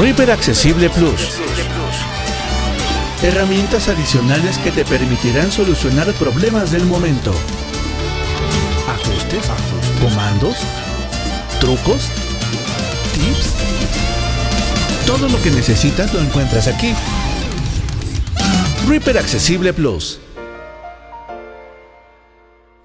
Reaper Accesible Plus. Herramientas adicionales que te permitirán solucionar problemas del momento. Ajustes, comandos, trucos, tips. Todo lo que necesitas lo encuentras aquí. Reaper Accesible Plus.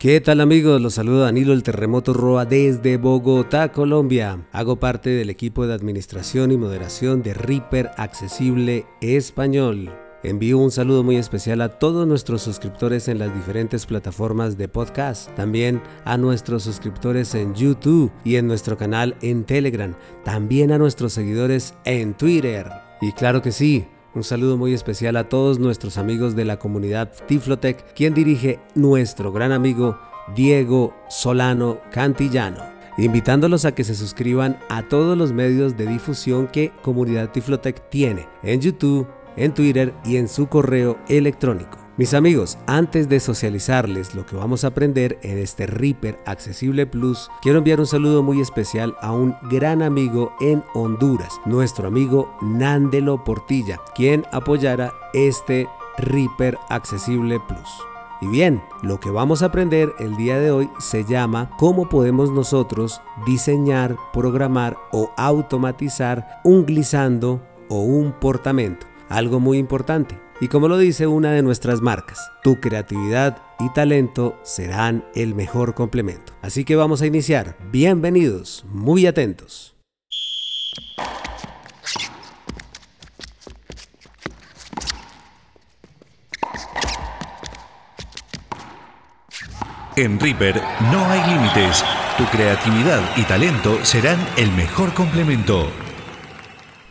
¿Qué tal amigos? Los saluda Danilo el Terremoto Roa desde Bogotá, Colombia. Hago parte del equipo de administración y moderación de Reaper Accesible Español. Envío un saludo muy especial a todos nuestros suscriptores en las diferentes plataformas de podcast, también a nuestros suscriptores en YouTube y en nuestro canal en Telegram, también a nuestros seguidores en Twitter. Y claro que sí, un saludo muy especial a todos nuestros amigos de la comunidad Tiflotec, quien dirige nuestro gran amigo Diego Solano Cantillano, invitándolos a que se suscriban a todos los medios de difusión que Comunidad Tiflotec tiene en YouTube, en Twitter y en su correo electrónico. Mis amigos, antes de socializarles lo que vamos a aprender en este Reaper Accesible Plus, quiero enviar un saludo muy especial a un gran amigo en Honduras, nuestro amigo Nándelo Portilla, quien apoyara este Reaper Accesible Plus. Y bien, lo que vamos a aprender el día de hoy se llama cómo podemos nosotros diseñar, programar o automatizar un glissando o un portamento. Algo muy importante. Y como lo dice una de nuestras marcas, tu creatividad y talento serán el mejor complemento. Así que vamos a iniciar. Bienvenidos, muy atentos. En Reaper no hay límites. Tu creatividad y talento serán el mejor complemento.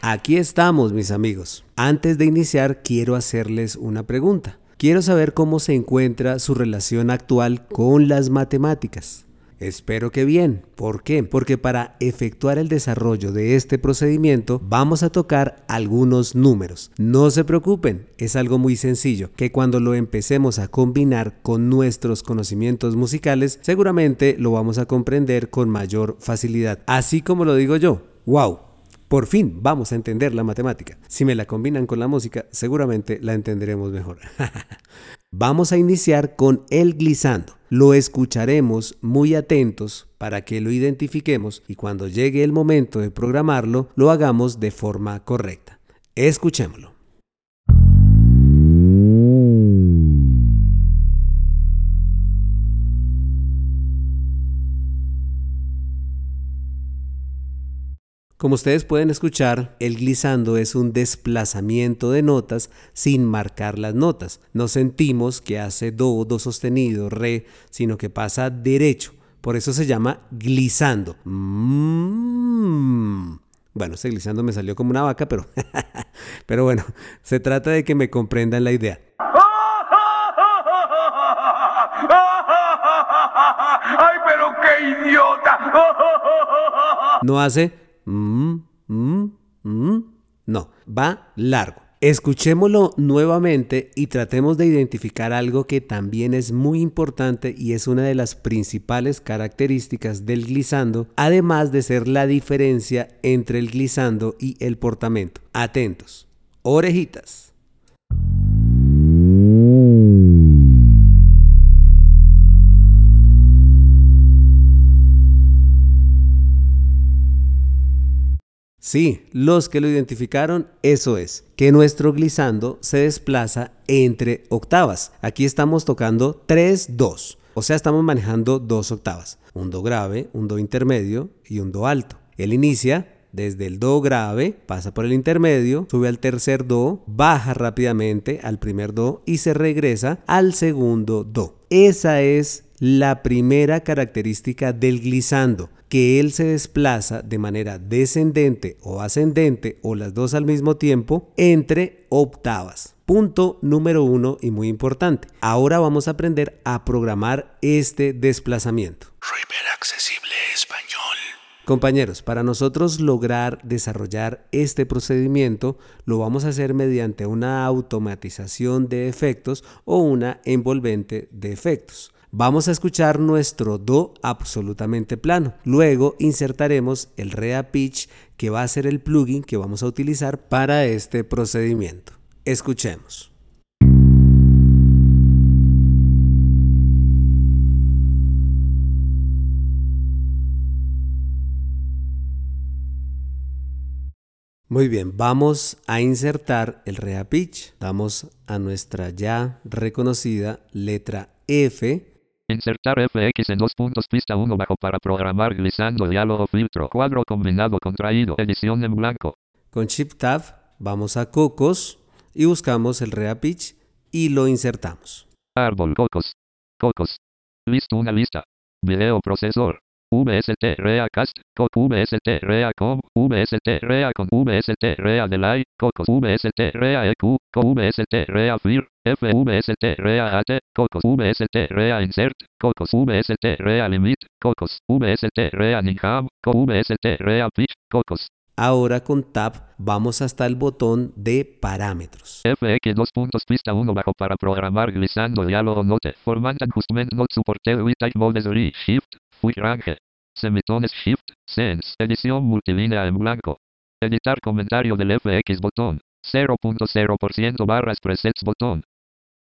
Aquí estamos, mis amigos. Antes de iniciar, quiero hacerles una pregunta. Quiero saber cómo se encuentra su relación actual con las matemáticas. Espero que bien. ¿Por qué? Porque para efectuar el desarrollo de este procedimiento vamos a tocar algunos números. No se preocupen, es algo muy sencillo, que cuando lo empecemos a combinar con nuestros conocimientos musicales, seguramente lo vamos a comprender con mayor facilidad. Así como lo digo yo. ¡Wow! Por fin vamos a entender la matemática. Si me la combinan con la música, seguramente la entenderemos mejor. vamos a iniciar con el glissando. Lo escucharemos muy atentos para que lo identifiquemos y cuando llegue el momento de programarlo, lo hagamos de forma correcta. Escuchémoslo. Como ustedes pueden escuchar, el glissando es un desplazamiento de notas sin marcar las notas. No sentimos que hace do, do sostenido, re, sino que pasa derecho. Por eso se llama glissando. Mm. Bueno, ese glissando me salió como una vaca, pero, pero bueno, se trata de que me comprendan la idea. ¡Ay, pero qué idiota! No hace Mm, mm, mm. No, va largo. Escuchémoslo nuevamente y tratemos de identificar algo que también es muy importante y es una de las principales características del glissando, además de ser la diferencia entre el glissando y el portamento. Atentos. Orejitas. Sí, los que lo identificaron, eso es, que nuestro glissando se desplaza entre octavas. Aquí estamos tocando 3-2, o sea, estamos manejando dos octavas, un do grave, un do intermedio y un do alto. Él inicia desde el do grave, pasa por el intermedio, sube al tercer do, baja rápidamente al primer do y se regresa al segundo do. Esa es la primera característica del glissando que él se desplaza de manera descendente o ascendente o las dos al mismo tiempo entre octavas. Punto número uno y muy importante. Ahora vamos a aprender a programar este desplazamiento. Accesible Español. Compañeros, para nosotros lograr desarrollar este procedimiento lo vamos a hacer mediante una automatización de efectos o una envolvente de efectos. Vamos a escuchar nuestro Do absolutamente plano. Luego insertaremos el Rea Pitch que va a ser el plugin que vamos a utilizar para este procedimiento. Escuchemos. Muy bien, vamos a insertar el Rea Pitch. Damos a nuestra ya reconocida letra F. Insertar FX en dos puntos, pista 1 bajo para programar, glissando, diálogo, filtro, cuadro combinado, contraído, edición en blanco. Con Shift Tab vamos a Cocos y buscamos el Rea Pitch y lo insertamos. Árbol, Cocos, Cocos. Listo, una lista. Video procesor. VST Rea Cast, Coc VST Rea Com, VST Rea con VST Rea Delay, Cocos VST Rea EQ, Co VST Rea FIR, FVST Rea AT, Cocos VST Rea Insert, Cocos VST Rea Limit, Cocos VST Rea Ninjam, Co VST Rea Pitch, Cocos. Ahora con Tab vamos hasta el botón de parámetros. FX 2 puntos pista 1 bajo para programar glissando diálogo note. Format adjustment not supported with type modes re shift Quick range. Semitones Shift, Sense. Edición multilínea en blanco. Editar comentario del FX botón. 0.0% barras presets botón.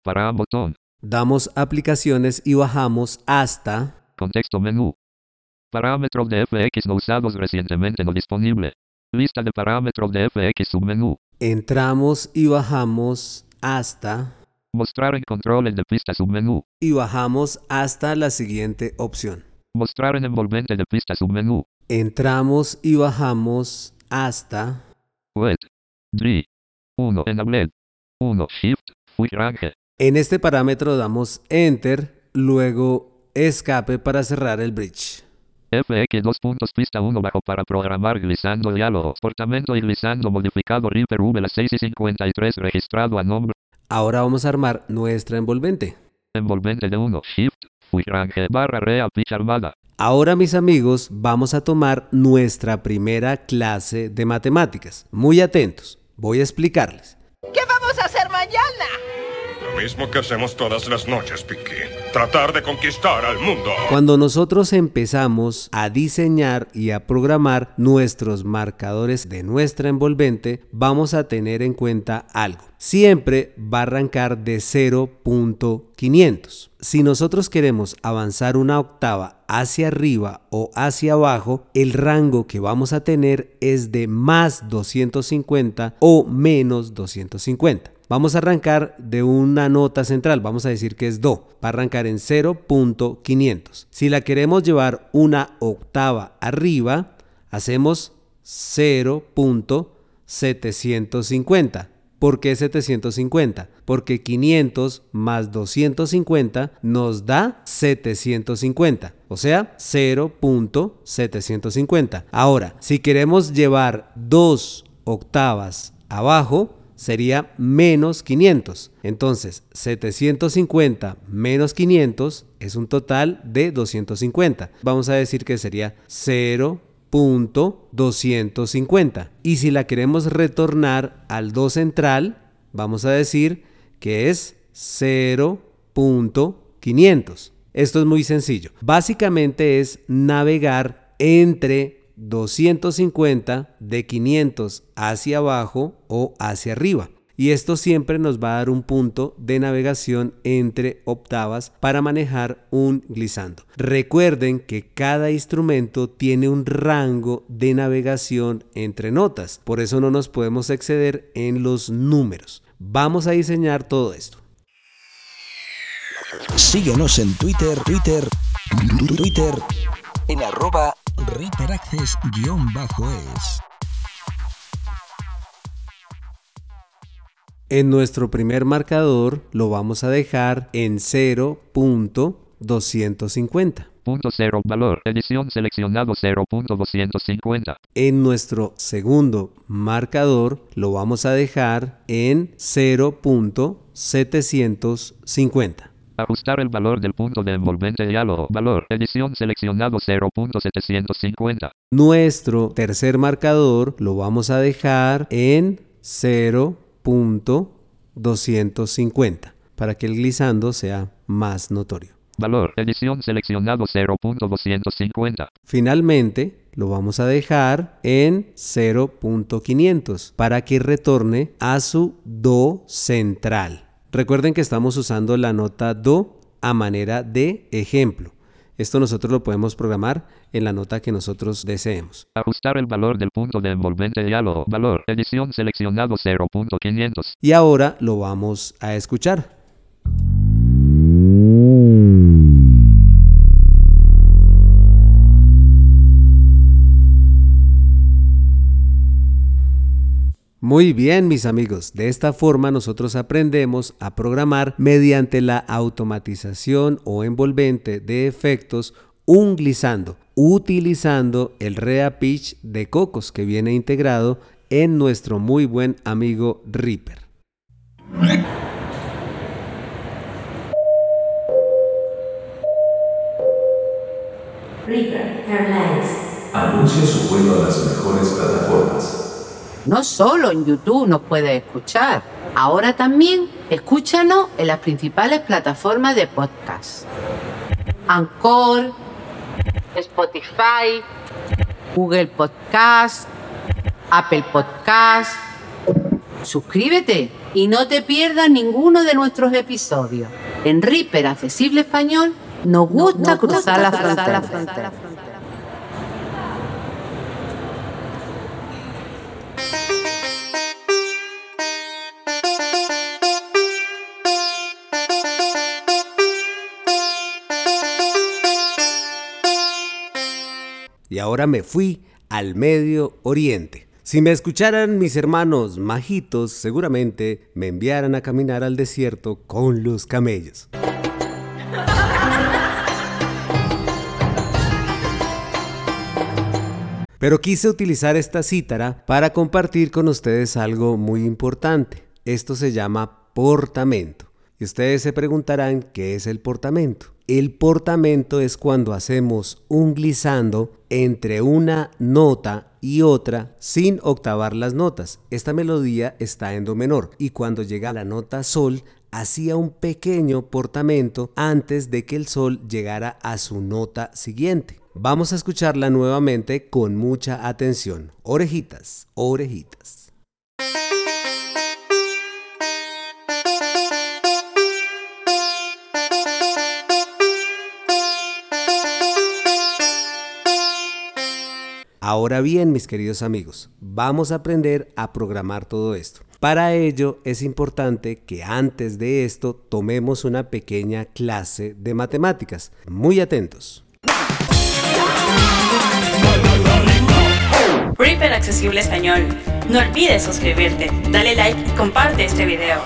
Para botón. Damos aplicaciones y bajamos hasta Contexto menú. Parámetros de FX no usados recientemente no disponible. Lista de parámetros de FX submenú. Entramos y bajamos hasta Mostrar en controles de pista submenú. y bajamos hasta la siguiente opción. Mostrar en envolvente de pista submenú. Entramos y bajamos hasta Wet. D. 1 en tablet. 1 Shift. Quick range. En este parámetro damos Enter, luego Escape para cerrar el bridge. FX 2 puntos pista 1 bajo para programar glissando diálogo. Portamento y glissando modificado Reaper V la 6 y 53 registrado a nombre. Ahora vamos a armar nuestra envolvente. Envolvente de 1 Shift. Ahora mis amigos vamos a tomar nuestra primera clase de matemáticas. Muy atentos, voy a explicarles. ¿Qué vamos a hacer mañana? Lo mismo que hacemos todas las noches, Pinky. Tratar de conquistar al mundo. Cuando nosotros empezamos a diseñar y a programar nuestros marcadores de nuestra envolvente, vamos a tener en cuenta algo. Siempre va a arrancar de 0.500. Si nosotros queremos avanzar una octava hacia arriba o hacia abajo, el rango que vamos a tener es de más 250 o menos 250. Vamos a arrancar de una nota central, vamos a decir que es Do, va a arrancar en 0.500. Si la queremos llevar una octava arriba, hacemos 0.750. ¿Por qué 750? Porque 500 más 250 nos da 750, o sea, 0.750. Ahora, si queremos llevar dos octavas abajo, sería menos 500. Entonces, 750 menos 500 es un total de 250. Vamos a decir que sería 0.250. Y si la queremos retornar al 2 central, vamos a decir que es 0.500. Esto es muy sencillo. Básicamente es navegar entre 250 de 500 hacia abajo o hacia arriba. Y esto siempre nos va a dar un punto de navegación entre octavas para manejar un glissando. Recuerden que cada instrumento tiene un rango de navegación entre notas, por eso no nos podemos exceder en los números. Vamos a diseñar todo esto. Síguenos en Twitter, Twitter, Twitter, en arroba ReaperAccess-es. En nuestro primer marcador lo vamos a dejar en 0.250. Punto 0 valor. Edición seleccionado 0.250. En nuestro segundo marcador lo vamos a dejar en 0.750. Ajustar el valor del punto de envolvente diálogo. Valor. Edición seleccionado 0.750. Nuestro tercer marcador lo vamos a dejar en 0.250 para que el glissando sea más notorio. Valor. Edición seleccionado 0.250. Finalmente, lo vamos a dejar en 0.500 para que retorne a su Do central. Recuerden que estamos usando la nota Do a manera de ejemplo. Esto nosotros lo podemos programar en la nota que nosotros deseemos. Ajustar el valor del punto de envolvente diálogo. Valor. Edición seleccionado 0.500. Y ahora lo vamos a escuchar. Muy bien, mis amigos. De esta forma nosotros aprendemos a programar mediante la automatización o envolvente de efectos un glissando, utilizando el Rea Pitch de Cocos que viene integrado en nuestro muy buen amigo Reaper. Reaper Airlines. Anuncia su vuelo a las mejores plataformas. No solo en YouTube nos puedes escuchar, ahora también escúchanos en las principales plataformas de podcast. Anchor, Spotify, Google Podcast, Apple Podcast. Suscríbete y no te pierdas ninguno de nuestros episodios. En Reaper Accesible Español nos gusta cruzar la frontera. Y ahora me fui al Medio Oriente. Si me escucharan mis hermanos majitos, seguramente me enviaran a caminar al desierto con los camellos. Pero quise utilizar esta cítara para compartir con ustedes algo muy importante. Esto se llama portamento. Ustedes se preguntarán qué es el portamento. El portamento es cuando hacemos un glissando entre una nota y otra sin octavar las notas. Esta melodía está en do menor y cuando llega la nota sol hacía un pequeño portamento antes de que el sol llegara a su nota siguiente. Vamos a escucharla nuevamente con mucha atención. Orejitas, orejitas. Ahora bien, mis queridos amigos, vamos a aprender a programar todo esto. Para ello es importante que antes de esto tomemos una pequeña clase de matemáticas. Muy atentos. Reaper Accesible Español. No olvides suscribirte, dale like y comparte este video.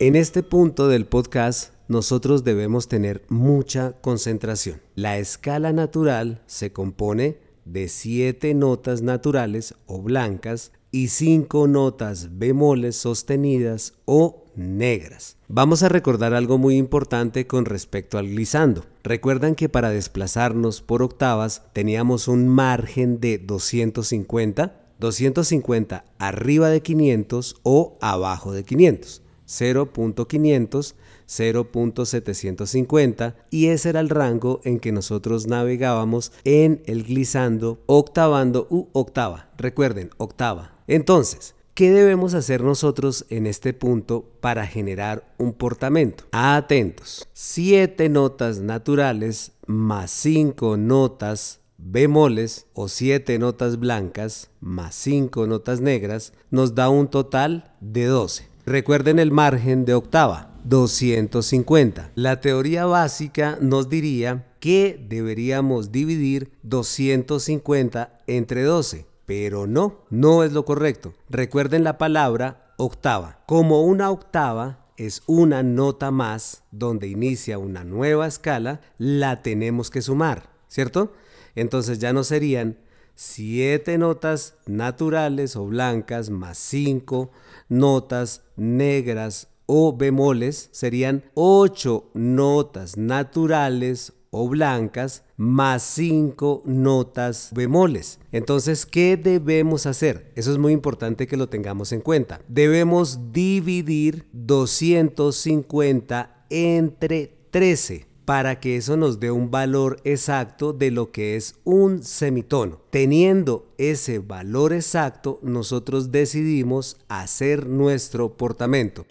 En este punto del podcast nosotros debemos tener mucha concentración. La escala natural se compone de siete notas naturales o blancas y cinco notas bemoles sostenidas o negras. Vamos a recordar algo muy importante con respecto al glissando. Recuerdan que para desplazarnos por octavas teníamos un margen de 250, 250 arriba de 500 o abajo de 500. 0.500, 0.750 y ese era el rango en que nosotros navegábamos en el glissando octavando u octava. Recuerden, octava. Entonces, ¿qué debemos hacer nosotros en este punto para generar un portamento? Atentos. 7 notas naturales más 5 notas bemoles o 7 notas blancas más 5 notas negras nos da un total de 12. Recuerden el margen de octava, 250. La teoría básica nos diría que deberíamos dividir 250 entre 12, pero no, no es lo correcto. Recuerden la palabra octava. Como una octava es una nota más donde inicia una nueva escala, la tenemos que sumar, ¿cierto? Entonces ya no serían 7 notas naturales o blancas más 5 notas negras o bemoles serían 8 notas naturales o blancas más 5 notas bemoles. Entonces, ¿qué debemos hacer? Eso es muy importante que lo tengamos en cuenta. Debemos dividir 250 entre 13 para que eso nos dé un valor exacto de lo que es un semitono. Teniendo ese valor exacto, nosotros decidimos hacer nuestro portamento.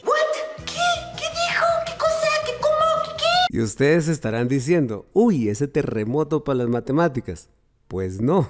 Y ustedes estarán diciendo, uy, ese terremoto para las matemáticas. Pues no,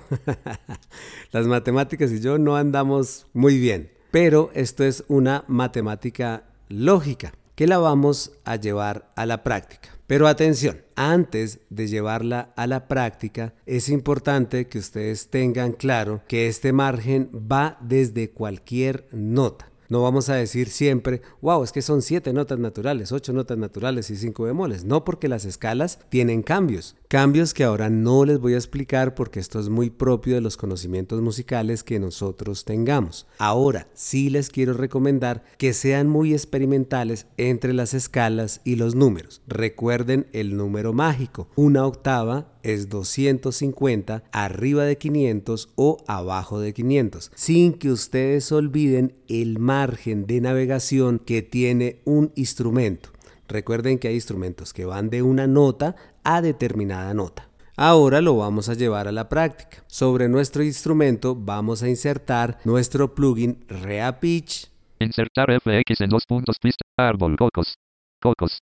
las matemáticas y yo no andamos muy bien, pero esto es una matemática lógica que la vamos a llevar a la práctica. Pero atención, antes de llevarla a la práctica, es importante que ustedes tengan claro que este margen va desde cualquier nota. No vamos a decir siempre, wow, es que son siete notas naturales, ocho notas naturales y cinco bemoles. No porque las escalas tienen cambios. Cambios que ahora no les voy a explicar porque esto es muy propio de los conocimientos musicales que nosotros tengamos. Ahora sí les quiero recomendar que sean muy experimentales entre las escalas y los números. Recuerden el número mágico. Una octava es 250 arriba de 500 o abajo de 500, sin que ustedes olviden el margen de navegación que tiene un instrumento. Recuerden que hay instrumentos que van de una nota a determinada nota. Ahora lo vamos a llevar a la práctica. Sobre nuestro instrumento vamos a insertar nuestro plugin ReaPitch. Insertar FX en dos puntos pista, árbol, cocos, cocos,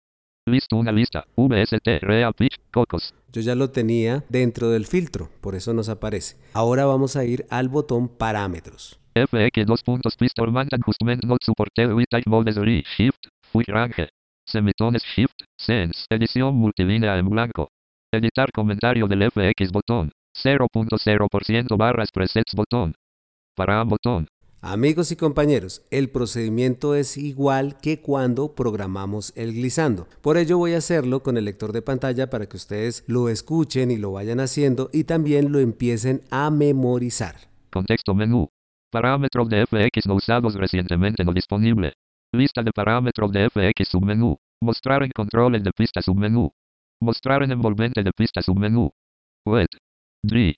Listo una lista. VST, Real Pitch, Cocos. Yo ya lo tenía dentro del filtro, por eso nos aparece. Ahora vamos a ir al botón Parámetros. FX dos puntos pista Ormand Adjustment Not Supported with Type Modes Re, Shift, Full Range. Semitones Shift, Sense. Edición multilínea en blanco. Editar comentario del FX botón. 0.0% barras presets botón. Para botón. Amigos y compañeros, el procedimiento es igual que cuando programamos el glissando. Por ello voy a hacerlo con el lector de pantalla para que ustedes lo escuchen y lo vayan haciendo y también lo empiecen a memorizar. Contexto menú. Parámetros de FX no usados recientemente no disponible. Lista de parámetros de FX submenú. Mostrar en controles de pista submenú. Mostrar en envolvente de pista submenú. Wet. 3.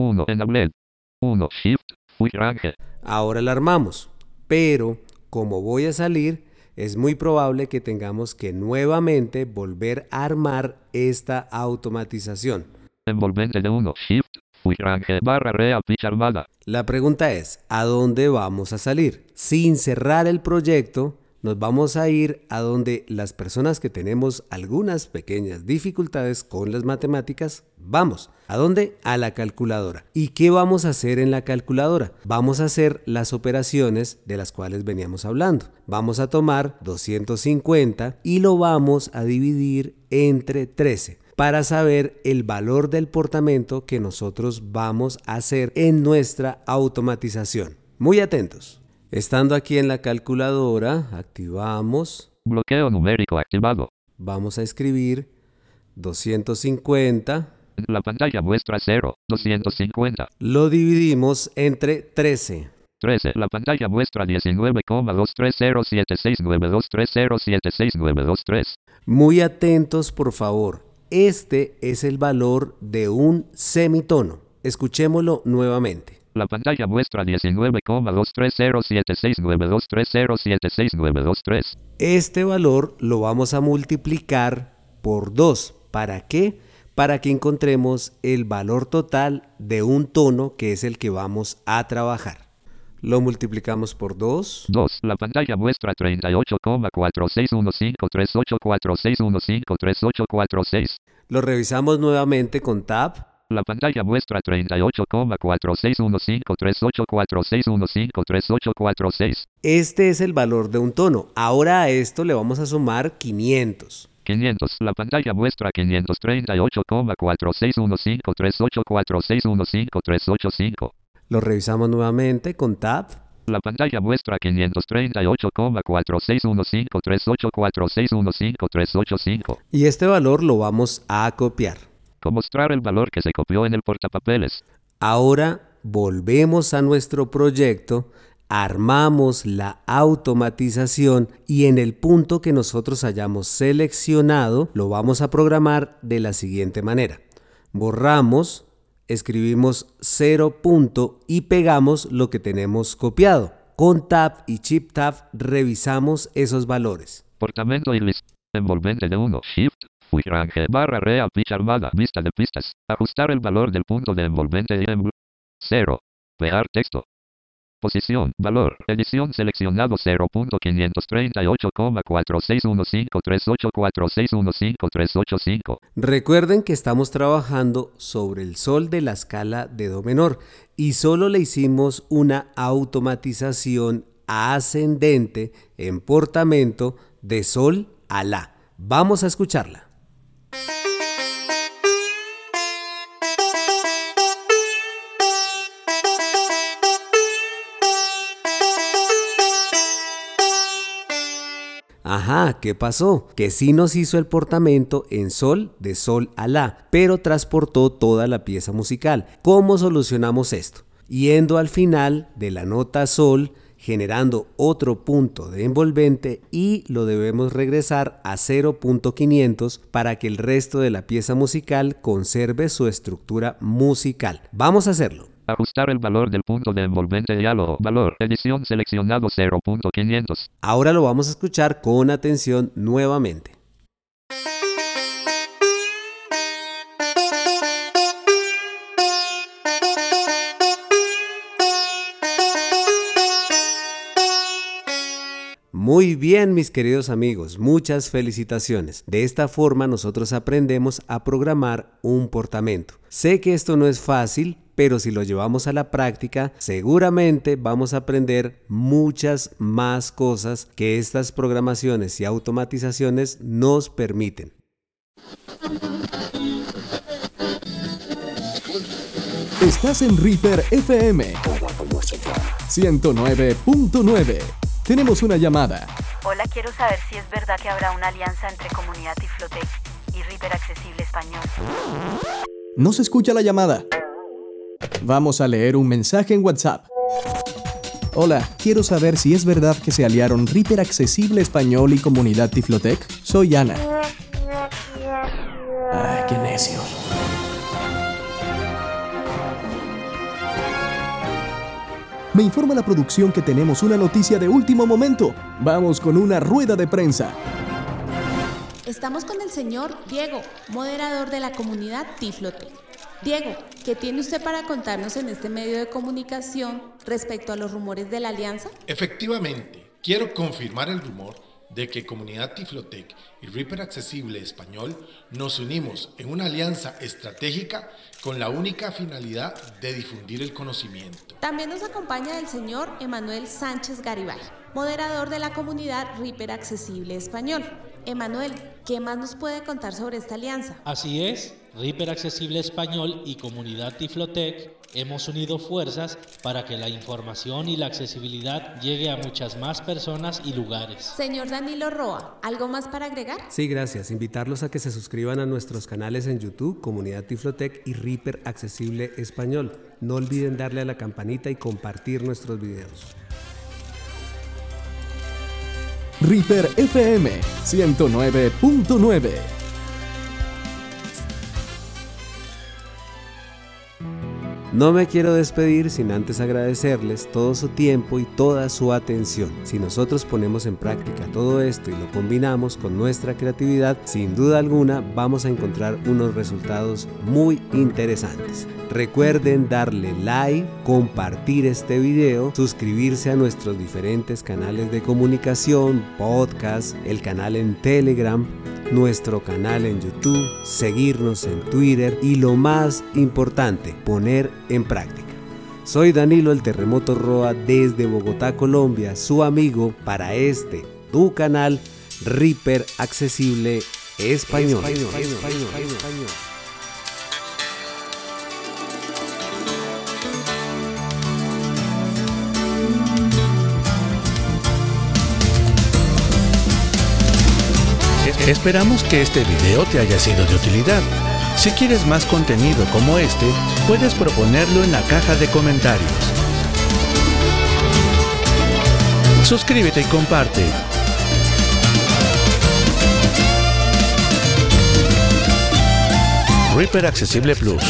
1 en la 1 Shift. Ahora la armamos, pero como voy a salir, es muy probable que tengamos que nuevamente volver a armar esta automatización. Envolvente de 1, Shift, Range, barra real, pitch armada. La pregunta es, ¿a dónde vamos a salir? Sin cerrar el proyecto, nos vamos a ir a donde las personas que tenemos algunas pequeñas dificultades con las matemáticas, vamos. ¿A dónde? A la calculadora. ¿Y qué vamos a hacer en la calculadora? Vamos a hacer las operaciones de las cuales veníamos hablando. Vamos a tomar 250 y lo vamos a dividir entre 13 para saber el valor del portamento que nosotros vamos a hacer en nuestra automatización. Muy atentos. Estando aquí en la calculadora, activamos. Bloqueo numérico activado. Vamos a escribir 250. La pantalla muestra 0, 250. Lo dividimos entre 13. 13. La pantalla muestra 19,23076923076923. Muy atentos, por favor. Este es el valor de un semitono. Escuchémoslo nuevamente. La pantalla muestra 19,23076923076923. Este valor lo vamos a multiplicar por 2. ¿Para qué? Para que encontremos el valor total de un tono que es el que vamos a trabajar. Lo multiplicamos por 2. 2. La pantalla muestra 38,46153846153846. Lo revisamos nuevamente con Tab. La pantalla muestra 38,46153846153846. Este es el valor de un tono. Ahora a esto le vamos a sumar 500. 500. La pantalla muestra 538,46153846153845. Lo revisamos nuevamente con Tab. La pantalla muestra 538,46153846153845. Y este valor lo vamos a copiar mostrar el valor que se copió en el portapapeles. Ahora volvemos a nuestro proyecto, armamos la automatización y en el punto que nosotros hayamos seleccionado lo vamos a programar de la siguiente manera. Borramos, escribimos 0 punto y pegamos lo que tenemos copiado. Con Tab y Chip Tab revisamos esos valores. Portamento y list. Envolvente de 1. Shift. Range barra real pitch armada. Vista de pistas. Ajustar el valor del punto de envolvente en 0. Pegar texto. Posición, valor, edición seleccionado 0.538,4615384385. Recuerden que estamos trabajando sobre el sol de la escala de do menor y solo le hicimos una automatización ascendente en portamento de sol a la. Vamos a escucharla. Ajá, ¿qué pasó? Que sí nos hizo el portamento en sol de sol a la, pero transportó toda la pieza musical. ¿Cómo solucionamos esto? Yendo al final de la nota sol, generando otro punto de envolvente y lo debemos regresar a 0.500 para que el resto de la pieza musical conserve su estructura musical. Vamos a hacerlo. Ajustar el valor del punto de envolvente diálogo. Valor. Edición seleccionado 0.500. Ahora lo vamos a escuchar con atención nuevamente. Muy bien, mis queridos amigos, muchas felicitaciones. De esta forma nosotros aprendemos a programar un portamento. Sé que esto no es fácil, pero si lo llevamos a la práctica, seguramente vamos a aprender muchas más cosas que estas programaciones y automatizaciones nos permiten. Estás en Reaper FM 109.9. Tenemos una llamada. Hola, quiero saber si es verdad que habrá una alianza entre Comunidad Tiflotec y Reaper Accesible Español. No se escucha la llamada. Vamos a leer un mensaje en WhatsApp. Hola, quiero saber si es verdad que se aliaron Reaper Accesible Español y Comunidad Tiflotec. Soy Ana. Ay, qué necio. Me informa la producción que tenemos una noticia de último momento. Vamos con una rueda de prensa. Estamos con el señor Diego, moderador de la comunidad Tiflotec. Diego, ¿qué tiene usted para contarnos en este medio de comunicación respecto a los rumores de la alianza? Efectivamente, quiero confirmar el rumor de que Comunidad Tiflotec y Reaper Accesible Español nos unimos en una alianza estratégica con la única finalidad de difundir el conocimiento. También nos acompaña el señor Emanuel Sánchez Garibay, moderador de la comunidad Reaper Accesible Español. Emanuel, ¿qué más nos puede contar sobre esta alianza? Así es, Reaper Accesible Español y Comunidad Tiflotec hemos unido fuerzas para que la información y la accesibilidad llegue a muchas más personas y lugares. Señor Danilo Roa, ¿algo más para agregar? Sí, gracias. Invitarlos a que se suscriban a nuestros canales en YouTube, Comunidad Tiflotec y Reaper Accesible Español. No olviden darle a la campanita y compartir nuestros videos. Reaper FM 109.9. No me quiero despedir sin antes agradecerles todo su tiempo y toda su atención. Si nosotros ponemos en práctica todo esto y lo combinamos con nuestra creatividad, sin duda alguna vamos a encontrar unos resultados muy interesantes. Recuerden darle like, compartir este video, suscribirse a nuestros diferentes canales de comunicación, podcast, el canal en Telegram, nuestro canal en YouTube, seguirnos en Twitter y lo más importante, poner en práctica. Soy Danilo el Terremoto Roa desde Bogotá, Colombia, su amigo para este, tu canal Reaper Accesible Español. Esperamos que este video te haya sido de utilidad. Si quieres más contenido como este, puedes proponerlo en la caja de comentarios. Suscríbete y comparte. Reaper Accesible Plus.